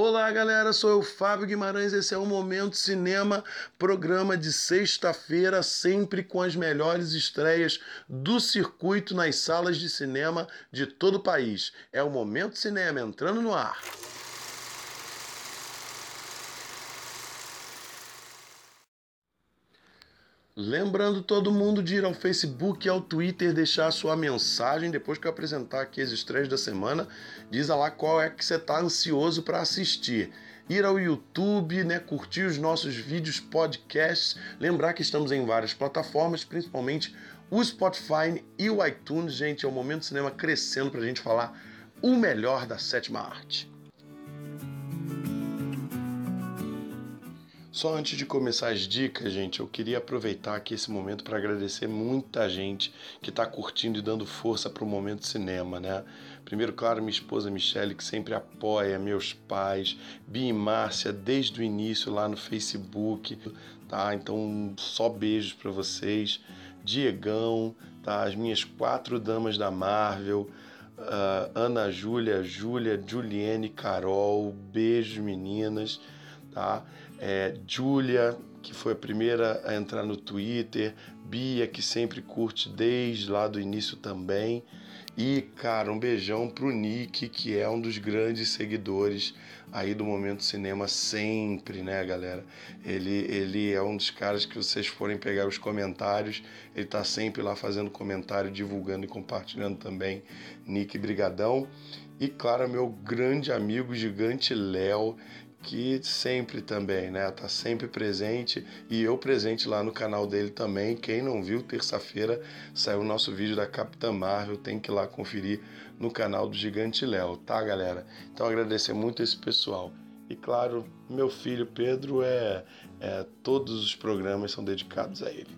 Olá, galera, sou eu, Fábio Guimarães. Esse é o Momento Cinema, programa de sexta-feira, sempre com as melhores estreias do circuito nas salas de cinema de todo o país. É o Momento Cinema entrando no ar. Lembrando todo mundo de ir ao Facebook e ao Twitter deixar sua mensagem depois que eu apresentar aqui as estreias da semana. Diz lá qual é que você está ansioso para assistir. Ir ao YouTube, né, curtir os nossos vídeos, podcasts. Lembrar que estamos em várias plataformas, principalmente o Spotify e o iTunes. Gente, é o Momento Cinema crescendo para a gente falar o melhor da sétima arte. Só antes de começar as dicas, gente, eu queria aproveitar aqui esse momento para agradecer muita gente que está curtindo e dando força para o momento cinema, né? Primeiro, claro, minha esposa Michelle, que sempre apoia, meus pais, Bia e Márcia, desde o início lá no Facebook, tá? Então, só beijos para vocês. Diegão, tá? As minhas quatro damas da Marvel. Uh, Ana Júlia, Júlia, Juliane, Carol, beijos meninas tá? É, Julia, que foi a primeira a entrar no Twitter, Bia, que sempre curte desde lá do início também. E, cara, um beijão pro Nick, que é um dos grandes seguidores aí do Momento Cinema sempre, né, galera? Ele, ele é um dos caras que vocês forem pegar os comentários, ele tá sempre lá fazendo comentário, divulgando e compartilhando também. Nick, brigadão. E, claro, meu grande amigo gigante Léo, que sempre também, né? Tá sempre presente e eu presente lá no canal dele também. Quem não viu, terça-feira saiu o nosso vídeo da Capitã Marvel, tem que ir lá conferir no canal do Gigante Léo, tá, galera? Então agradecer muito esse pessoal. E claro, meu filho Pedro é, é todos os programas são dedicados a ele.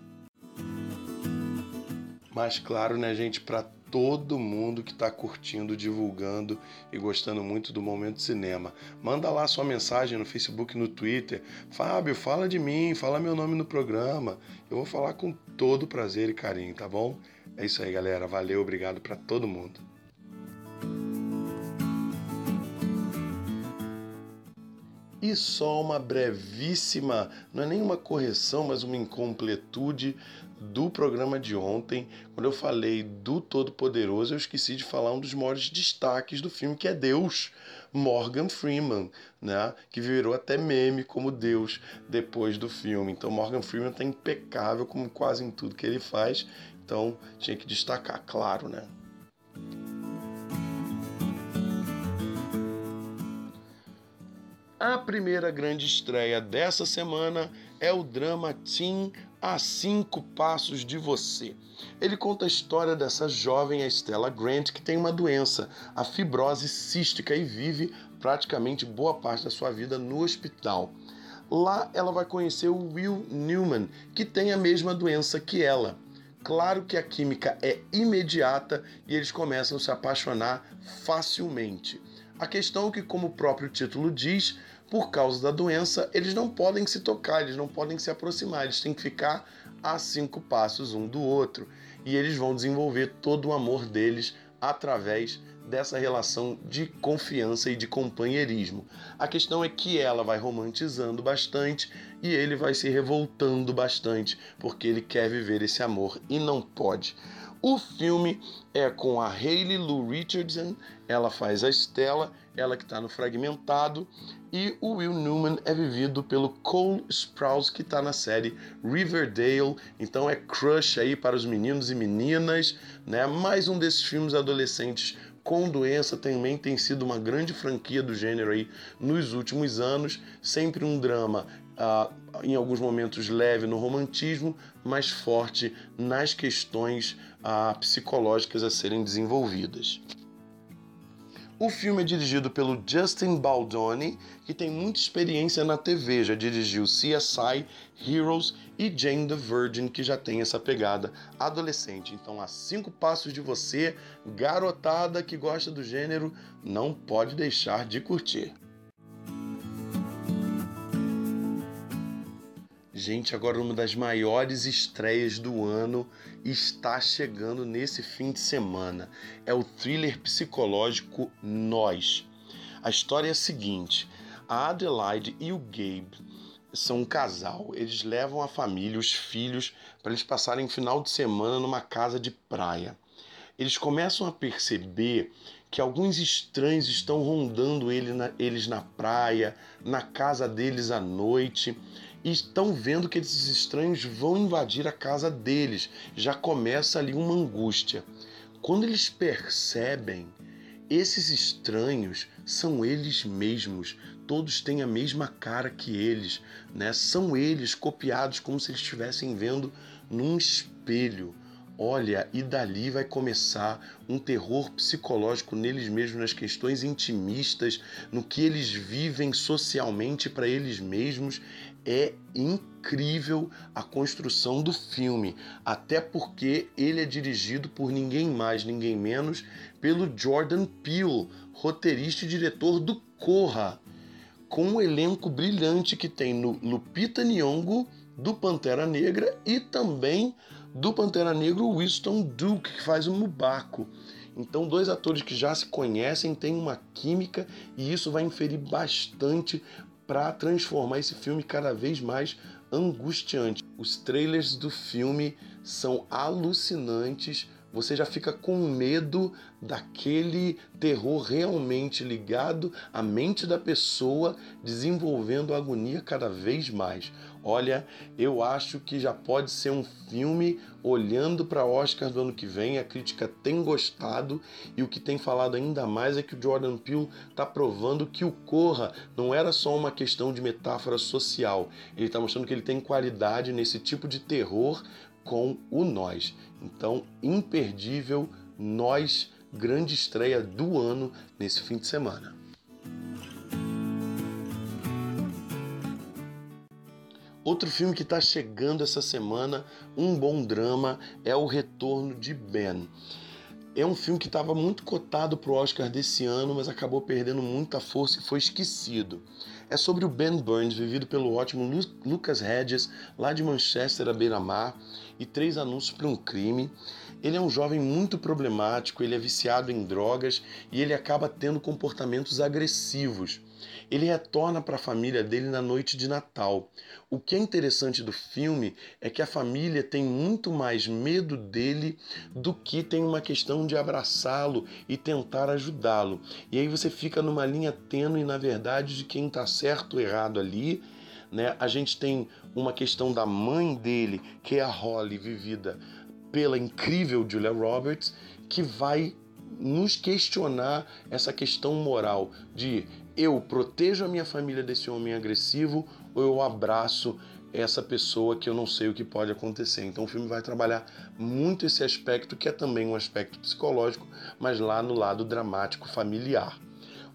Mas claro, né, gente, para todo mundo que está curtindo, divulgando e gostando muito do Momento Cinema. Manda lá sua mensagem no Facebook, no Twitter. Fábio, fala de mim, fala meu nome no programa. Eu vou falar com todo prazer e carinho, tá bom? É isso aí, galera. Valeu, obrigado para todo mundo. E só uma brevíssima, não é nenhuma correção, mas uma incompletude do programa de ontem. Quando eu falei do Todo-Poderoso, eu esqueci de falar um dos maiores destaques do filme, que é Deus, Morgan Freeman, né? que virou até meme como Deus depois do filme. Então, Morgan Freeman está impecável, como quase em tudo que ele faz. Então, tinha que destacar, claro, né? A primeira grande estreia dessa semana é o drama Teen A Cinco Passos de Você. Ele conta a história dessa jovem, a Stella Grant, que tem uma doença, a fibrose cística, e vive praticamente boa parte da sua vida no hospital. Lá ela vai conhecer o Will Newman, que tem a mesma doença que ela. Claro que a química é imediata e eles começam a se apaixonar facilmente. A questão é que, como o próprio título diz, por causa da doença, eles não podem se tocar, eles não podem se aproximar, eles têm que ficar a cinco passos um do outro. E eles vão desenvolver todo o amor deles através dessa relação de confiança e de companheirismo. A questão é que ela vai romantizando bastante e ele vai se revoltando bastante porque ele quer viver esse amor e não pode. O filme é com a Hayley Lou Richardson, ela faz a Stella, ela que está no Fragmentado, e o Will Newman é vivido pelo Cole Sprouse, que está na série Riverdale, então é crush aí para os meninos e meninas, né? Mais um desses filmes adolescentes com doença também tem sido uma grande franquia do gênero aí nos últimos anos, sempre um drama uh, em alguns momentos leve no romantismo, mas forte nas questões uh, psicológicas a serem desenvolvidas. O filme é dirigido pelo Justin Baldoni, que tem muita experiência na TV, já dirigiu CSI, Heroes e Jane the Virgin, que já tem essa pegada adolescente. Então, a cinco passos de você, garotada que gosta do gênero, não pode deixar de curtir. Gente, agora uma das maiores estreias do ano está chegando nesse fim de semana. É o thriller psicológico Nós. A história é a seguinte: A Adelaide e o Gabe são um casal. Eles levam a família, os filhos, para eles passarem final de semana numa casa de praia. Eles começam a perceber que alguns estranhos estão rondando ele na, eles na praia, na casa deles à noite, e estão vendo que esses estranhos vão invadir a casa deles. Já começa ali uma angústia. Quando eles percebem, esses estranhos são eles mesmos, todos têm a mesma cara que eles, né? São eles copiados como se eles estivessem vendo num espelho. Olha, e dali vai começar um terror psicológico neles mesmos, nas questões intimistas, no que eles vivem socialmente para eles mesmos. É incrível a construção do filme, até porque ele é dirigido por ninguém mais, ninguém menos, pelo Jordan Peele, roteirista e diretor do Corra, com um elenco brilhante que tem no Lupita Nyong'o do Pantera Negra e também do Pantera Negra, o Winston Duke, que faz o Mubaco. Então, dois atores que já se conhecem têm uma química e isso vai inferir bastante para transformar esse filme cada vez mais angustiante. Os trailers do filme são alucinantes você já fica com medo daquele terror realmente ligado à mente da pessoa, desenvolvendo agonia cada vez mais. Olha, eu acho que já pode ser um filme olhando para Oscar do ano que vem. A crítica tem gostado e o que tem falado ainda mais é que o Jordan Peele está provando que o Corra não era só uma questão de metáfora social. Ele está mostrando que ele tem qualidade nesse tipo de terror com o Nós. Então, imperdível, Nós, grande estreia do ano nesse fim de semana. Outro filme que está chegando essa semana, um bom drama, é O Retorno de Ben. É um filme que estava muito cotado para o Oscar desse ano, mas acabou perdendo muita força e foi esquecido. É sobre o Ben Burns, vivido pelo ótimo Lu Lucas Hedges, lá de Manchester, à beira-mar, e três anúncios para um crime. Ele é um jovem muito problemático, ele é viciado em drogas e ele acaba tendo comportamentos agressivos. Ele retorna para a família dele na noite de Natal. O que é interessante do filme é que a família tem muito mais medo dele do que tem uma questão de abraçá-lo e tentar ajudá-lo. E aí você fica numa linha tênue, na verdade, de quem está certo ou errado ali. Né? A gente tem uma questão da mãe dele, que é a Holly, vivida pela incrível Julia Roberts, que vai nos questionar essa questão moral de eu protejo a minha família desse homem agressivo ou eu abraço essa pessoa que eu não sei o que pode acontecer. Então o filme vai trabalhar muito esse aspecto, que é também um aspecto psicológico, mas lá no lado dramático familiar.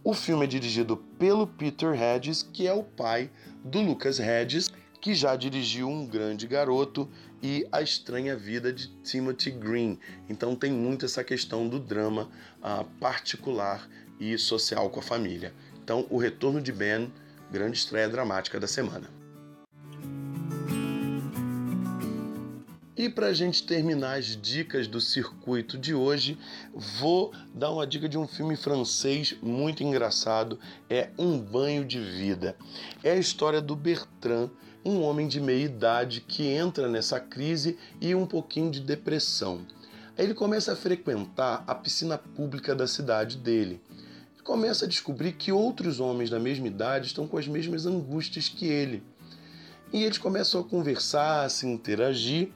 O filme é dirigido pelo Peter Hedges, que é o pai do Lucas Hedges, que já dirigiu Um Grande Garoto e A Estranha Vida de Timothy Green. Então tem muito essa questão do drama uh, particular e social com a família. Então, O Retorno de Ben, grande estreia dramática da semana. E para a gente terminar as dicas do circuito de hoje, vou dar uma dica de um filme francês muito engraçado. É Um Banho de Vida. É a história do Bertrand, um homem de meia idade que entra nessa crise e um pouquinho de depressão. Aí ele começa a frequentar a piscina pública da cidade dele começa a descobrir que outros homens da mesma idade estão com as mesmas angústias que ele. E eles começam a conversar, a se interagir,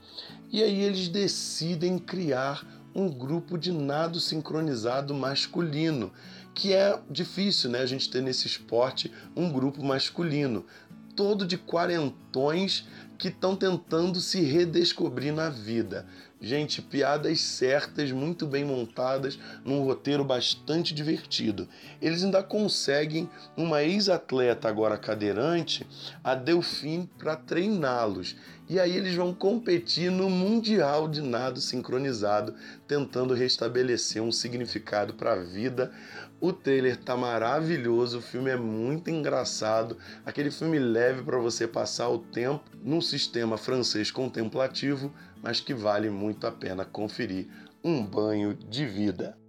e aí eles decidem criar um grupo de nado sincronizado masculino, que é difícil, né? A gente ter nesse esporte um grupo masculino, todo de quarentões que estão tentando se redescobrir na vida. Gente, piadas certas, muito bem montadas, num roteiro bastante divertido. Eles ainda conseguem uma ex-atleta agora cadeirante, a Delfim, para treiná-los. E aí eles vão competir no Mundial de Nado Sincronizado, tentando restabelecer um significado para a vida. O trailer tá maravilhoso, o filme é muito engraçado, aquele filme leve para você passar o tempo num sistema francês contemplativo mas que vale muito a pena conferir um banho de vida.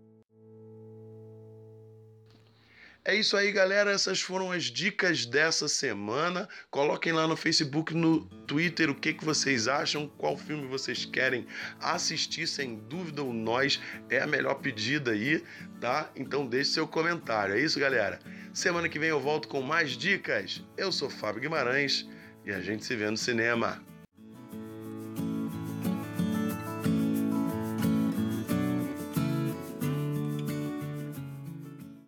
É isso aí, galera. Essas foram as dicas dessa semana. Coloquem lá no Facebook, no Twitter, o que, que vocês acham, qual filme vocês querem assistir. Sem dúvida, o Nós é a melhor pedida aí, tá? Então deixe seu comentário. É isso, galera. Semana que vem eu volto com mais dicas. Eu sou Fábio Guimarães e a gente se vê no cinema.